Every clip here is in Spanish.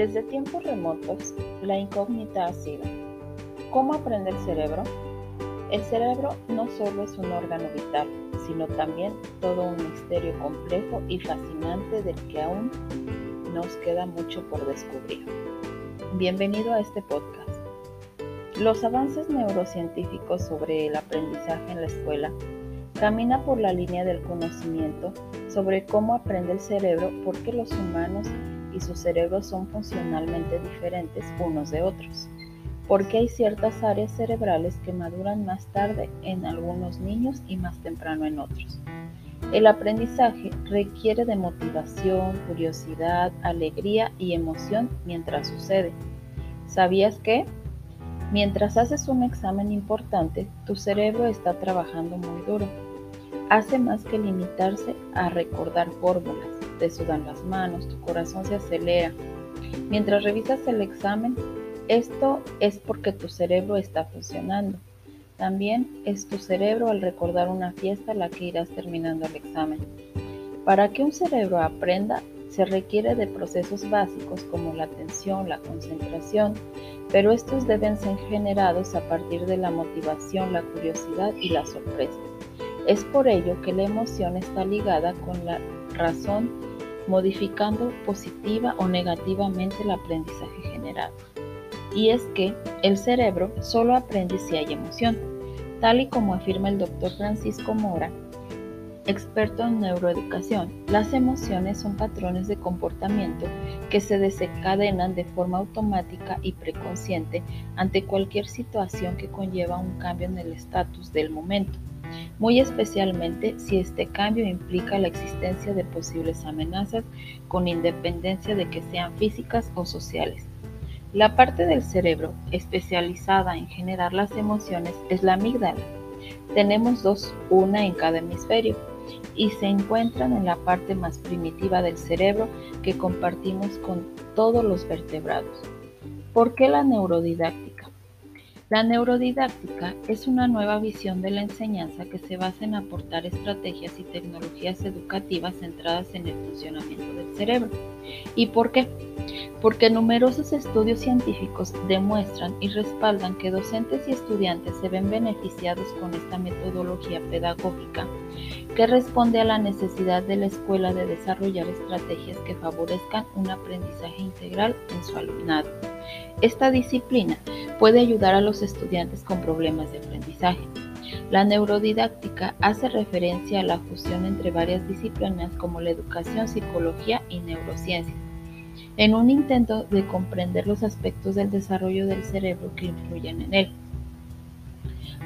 Desde tiempos remotos, la incógnita ha sido, ¿cómo aprende el cerebro? El cerebro no solo es un órgano vital, sino también todo un misterio complejo y fascinante del que aún nos queda mucho por descubrir. Bienvenido a este podcast. Los avances neurocientíficos sobre el aprendizaje en la escuela camina por la línea del conocimiento sobre cómo aprende el cerebro, porque los humanos y sus cerebros son funcionalmente diferentes unos de otros, porque hay ciertas áreas cerebrales que maduran más tarde en algunos niños y más temprano en otros. El aprendizaje requiere de motivación, curiosidad, alegría y emoción mientras sucede. ¿Sabías que? Mientras haces un examen importante, tu cerebro está trabajando muy duro. Hace más que limitarse a recordar fórmulas te sudan las manos, tu corazón se acelera. Mientras revisas el examen, esto es porque tu cerebro está funcionando. También es tu cerebro al recordar una fiesta la que irás terminando el examen. Para que un cerebro aprenda, se requiere de procesos básicos como la atención, la concentración, pero estos deben ser generados a partir de la motivación, la curiosidad y la sorpresa. Es por ello que la emoción está ligada con la razón modificando positiva o negativamente el aprendizaje generado. Y es que el cerebro solo aprende si hay emoción, tal y como afirma el doctor Francisco Mora, experto en neuroeducación. Las emociones son patrones de comportamiento que se desencadenan de forma automática y preconsciente ante cualquier situación que conlleva un cambio en el estatus del momento muy especialmente si este cambio implica la existencia de posibles amenazas con independencia de que sean físicas o sociales. La parte del cerebro especializada en generar las emociones es la amígdala. Tenemos dos, una en cada hemisferio, y se encuentran en la parte más primitiva del cerebro que compartimos con todos los vertebrados. ¿Por qué la neurodidáctica? La neurodidáctica es una nueva visión de la enseñanza que se basa en aportar estrategias y tecnologías educativas centradas en el funcionamiento del cerebro. ¿Y por qué? Porque numerosos estudios científicos demuestran y respaldan que docentes y estudiantes se ven beneficiados con esta metodología pedagógica que responde a la necesidad de la escuela de desarrollar estrategias que favorezcan un aprendizaje integral en su alumnado. Esta disciplina puede ayudar a los estudiantes con problemas de aprendizaje. La neurodidáctica hace referencia a la fusión entre varias disciplinas como la educación, psicología y neurociencias, en un intento de comprender los aspectos del desarrollo del cerebro que influyen en él.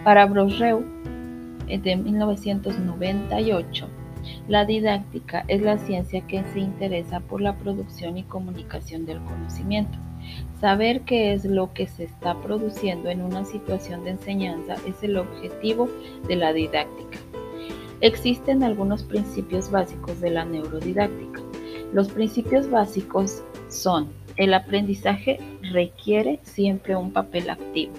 Para Brosreu, eh, de 1998, la didáctica es la ciencia que se interesa por la producción y comunicación del conocimiento. Saber qué es lo que se está produciendo en una situación de enseñanza es el objetivo de la didáctica. Existen algunos principios básicos de la neurodidáctica. Los principios básicos son el aprendizaje requiere siempre un papel activo.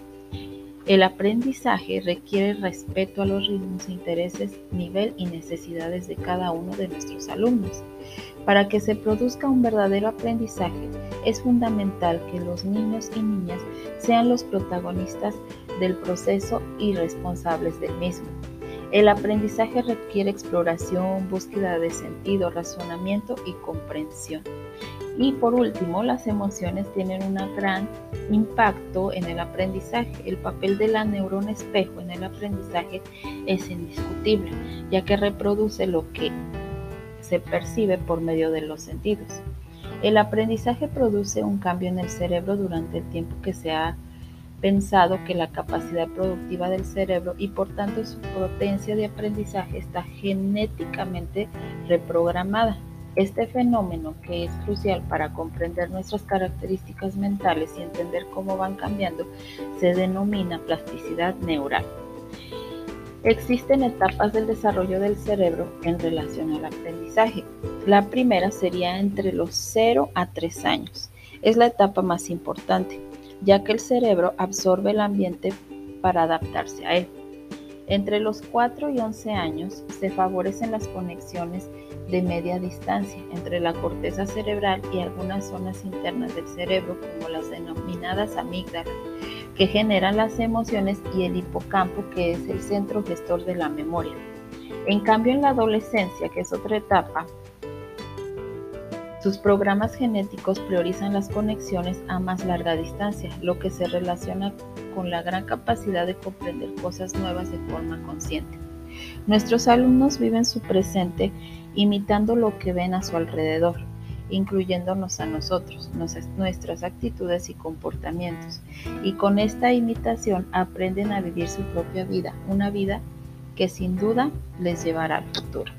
El aprendizaje requiere respeto a los ritmos, intereses, nivel y necesidades de cada uno de nuestros alumnos. Para que se produzca un verdadero aprendizaje, es fundamental que los niños y niñas sean los protagonistas del proceso y responsables del mismo. El aprendizaje requiere exploración, búsqueda de sentido, razonamiento y comprensión. Y por último, las emociones tienen un gran impacto en el aprendizaje. El papel de la neurona espejo en el aprendizaje es indiscutible, ya que reproduce lo que se percibe por medio de los sentidos. El aprendizaje produce un cambio en el cerebro durante el tiempo que se ha pensado que la capacidad productiva del cerebro y por tanto su potencia de aprendizaje está genéticamente reprogramada. Este fenómeno, que es crucial para comprender nuestras características mentales y entender cómo van cambiando, se denomina plasticidad neural. Existen etapas del desarrollo del cerebro en relación al aprendizaje. La primera sería entre los 0 a 3 años. Es la etapa más importante, ya que el cerebro absorbe el ambiente para adaptarse a él. Entre los 4 y 11 años se favorecen las conexiones de media distancia entre la corteza cerebral y algunas zonas internas del cerebro, como las denominadas amígdalas, que generan las emociones, y el hipocampo, que es el centro gestor de la memoria. En cambio, en la adolescencia, que es otra etapa, sus programas genéticos priorizan las conexiones a más larga distancia, lo que se relaciona con la gran capacidad de comprender cosas nuevas de forma consciente. Nuestros alumnos viven su presente imitando lo que ven a su alrededor, incluyéndonos a nosotros, nuestras actitudes y comportamientos. Y con esta imitación aprenden a vivir su propia vida, una vida que sin duda les llevará al futuro.